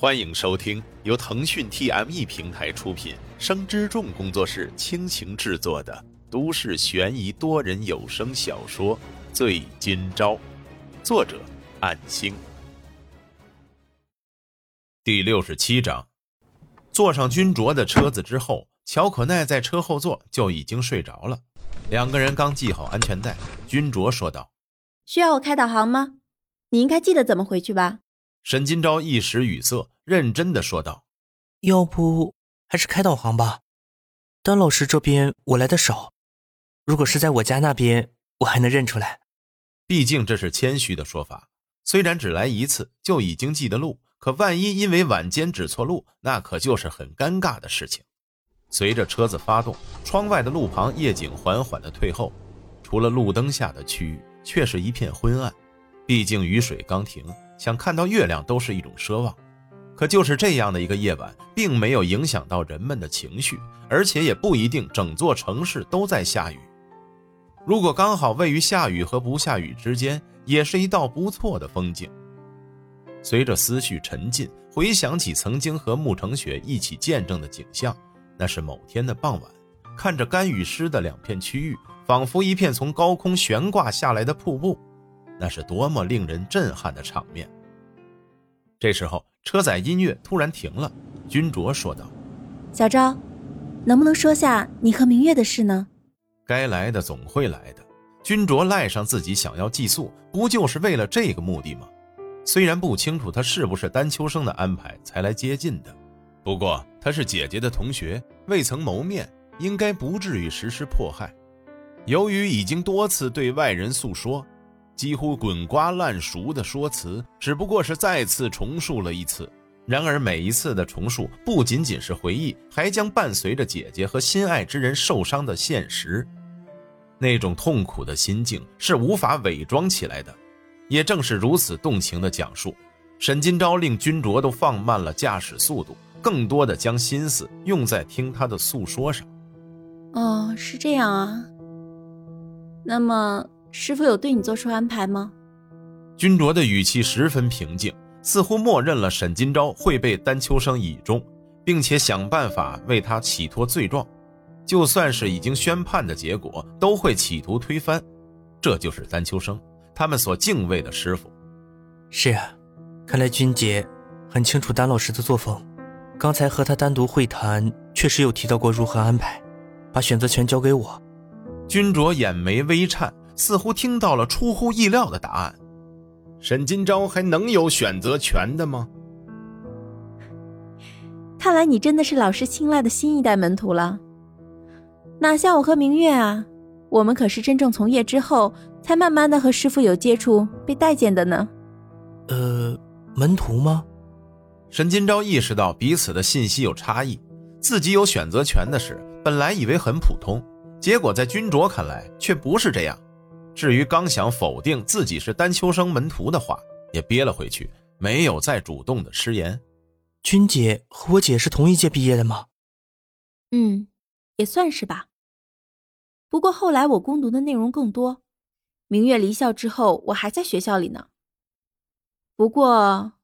欢迎收听由腾讯 TME 平台出品、生之众工作室倾情制作的都市悬疑多人有声小说《醉今朝》，作者：暗星。第六十七章，坐上君卓的车子之后，乔可奈在车后座就已经睡着了。两个人刚系好安全带，君卓说道：“需要我开导航吗？你应该记得怎么回去吧。”沈金钊一时语塞，认真的说道：“要不还是开导航吧。丹老师这边我来的少，如果是在我家那边，我还能认出来。毕竟这是谦虚的说法。虽然只来一次就已经记得路，可万一因为晚间指错路，那可就是很尴尬的事情。”随着车子发动，窗外的路旁夜景缓缓的退后，除了路灯下的区域，却是一片昏暗。毕竟雨水刚停。想看到月亮都是一种奢望，可就是这样的一个夜晚，并没有影响到人们的情绪，而且也不一定整座城市都在下雨。如果刚好位于下雨和不下雨之间，也是一道不错的风景。随着思绪沉浸，回想起曾经和慕成雪一起见证的景象，那是某天的傍晚，看着干雨湿的两片区域，仿佛一片从高空悬挂下来的瀑布。那是多么令人震撼的场面！这时候，车载音乐突然停了。君卓说道：“小昭，能不能说下你和明月的事呢？”该来的总会来的。君卓赖上自己想要寄宿，不就是为了这个目的吗？虽然不清楚他是不是丹秋生的安排才来接近的，不过他是姐姐的同学，未曾谋面，应该不至于实施迫害。由于已经多次对外人诉说。几乎滚瓜烂熟的说辞，只不过是再次重述了一次。然而每一次的重述，不仅仅是回忆，还将伴随着姐姐和心爱之人受伤的现实。那种痛苦的心境是无法伪装起来的。也正是如此动情的讲述，沈金钊令君卓都放慢了驾驶速度，更多的将心思用在听他的诉说上。哦，是这样啊。那么。师傅有对你做出安排吗？君卓的语气十分平静，似乎默认了沈金钊会被丹秋生倚重，并且想办法为他企脱罪状。就算是已经宣判的结果，都会企图推翻。这就是丹秋生，他们所敬畏的师傅。是啊，看来君姐很清楚丹老师的作风。刚才和他单独会谈，确实有提到过如何安排，把选择权交给我。君卓眼眉微颤。似乎听到了出乎意料的答案，沈金钊还能有选择权的吗？看来你真的是老师青睐的新一代门徒了。哪像我和明月啊，我们可是真正从业之后，才慢慢的和师傅有接触、被待见的呢。呃，门徒吗？沈金钊意识到彼此的信息有差异，自己有选择权的事，本来以为很普通，结果在君卓看来却不是这样。至于刚想否定自己是丹秋生门徒的话，也憋了回去，没有再主动的失言。君姐和我姐是同一届毕业的吗？嗯，也算是吧。不过后来我攻读的内容更多，明月离校之后，我还在学校里呢。不过，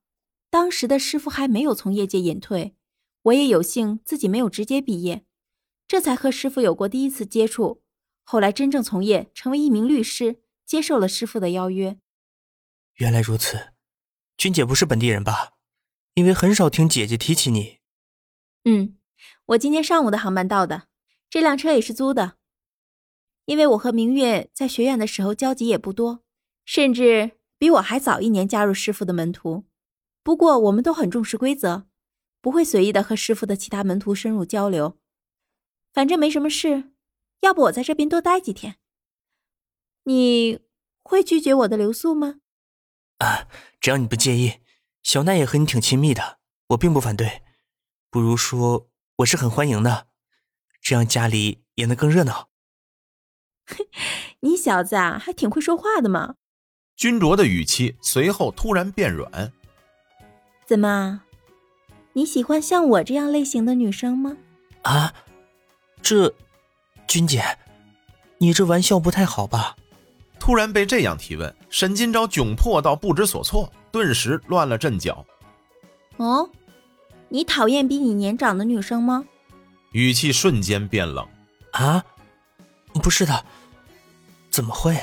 当时的师傅还没有从业界隐退，我也有幸自己没有直接毕业，这才和师傅有过第一次接触。后来真正从业，成为一名律师，接受了师傅的邀约。原来如此，君姐不是本地人吧？因为很少听姐姐提起你。嗯，我今天上午的航班到的，这辆车也是租的。因为我和明月在学院的时候交集也不多，甚至比我还早一年加入师傅的门徒。不过我们都很重视规则，不会随意的和师傅的其他门徒深入交流。反正没什么事。要不我在这边多待几天？你会拒绝我的留宿吗？啊，只要你不介意，小奈也和你挺亲密的，我并不反对。不如说我是很欢迎的，这样家里也能更热闹。你小子啊，还挺会说话的嘛。君卓的语气随后突然变软。怎么，你喜欢像我这样类型的女生吗？啊，这。君姐，你这玩笑不太好吧？突然被这样提问，沈金钊窘迫到不知所措，顿时乱了阵脚。哦，你讨厌比你年长的女生吗？语气瞬间变冷。啊，不是的，怎么会？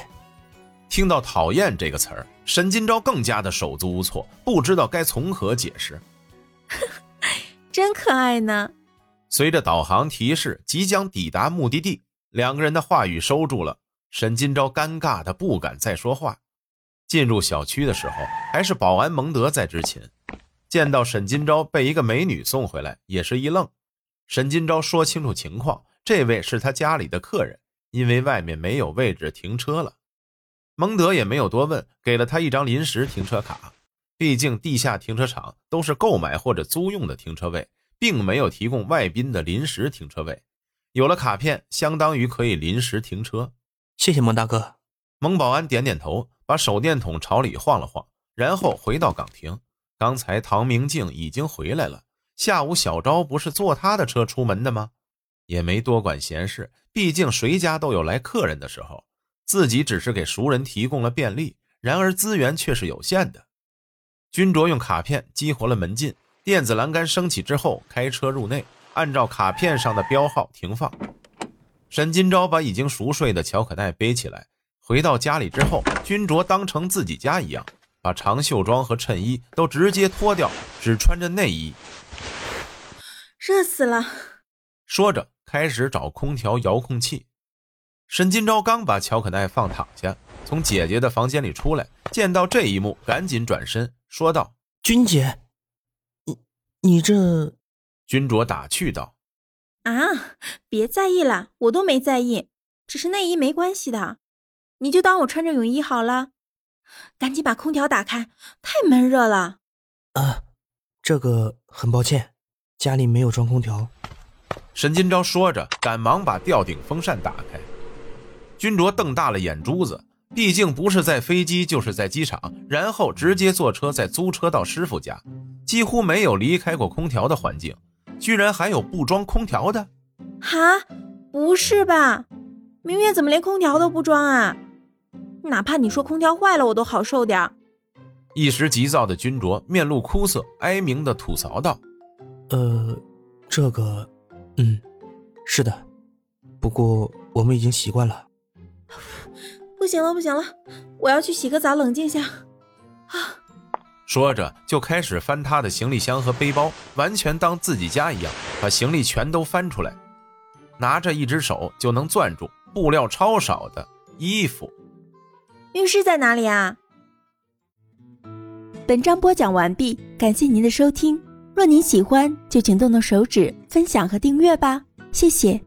听到“讨厌”这个词儿，沈金钊更加的手足无措，不知道该从何解释。真可爱呢。随着导航提示即将抵达目的地，两个人的话语收住了。沈金钊尴尬的不敢再说话。进入小区的时候，还是保安蒙德在执勤。见到沈金钊被一个美女送回来，也是一愣。沈金钊说清楚情况，这位是他家里的客人，因为外面没有位置停车了。蒙德也没有多问，给了他一张临时停车卡。毕竟地下停车场都是购买或者租用的停车位，并没有提供外宾的临时停车位。有了卡片，相当于可以临时停车。谢谢蒙大哥。蒙保安点点头，把手电筒朝里晃了晃，然后回到岗亭。刚才唐明镜已经回来了，下午小昭不是坐他的车出门的吗？也没多管闲事，毕竟谁家都有来客人的时候，自己只是给熟人提供了便利，然而资源却是有限的。君卓用卡片激活了门禁，电子栏杆升起之后，开车入内，按照卡片上的标号停放。沈金钊把已经熟睡的乔可奈背起来，回到家里之后，君卓当成自己家一样。把长袖装和衬衣都直接脱掉，只穿着内衣。热死了！说着，开始找空调遥控器。沈金钊刚把乔可奈放躺下，从姐姐的房间里出来，见到这一幕，赶紧转身说道：“君姐，你你这……”君卓打趣道：“啊，别在意了，我都没在意，只是内衣没关系的，你就当我穿着泳衣好了。”赶紧把空调打开，太闷热了。啊，这个很抱歉，家里没有装空调。沈金钊说着，赶忙把吊顶风扇打开。君卓瞪大了眼珠子，毕竟不是在飞机，就是在机场，然后直接坐车再租车到师傅家，几乎没有离开过空调的环境，居然还有不装空调的？哈，不是吧？明月怎么连空调都不装啊？哪怕你说空调坏了，我都好受点一时急躁的君卓面露哭色，哀鸣的吐槽道：“呃，这个，嗯，是的，不过我们已经习惯了。不行了，不行了，我要去洗个澡，冷静下。”啊，说着就开始翻他的行李箱和背包，完全当自己家一样，把行李全都翻出来，拿着一只手就能攥住布料超少的衣服。浴室在哪里啊？本章播讲完毕，感谢您的收听。若您喜欢，就请动动手指分享和订阅吧，谢谢。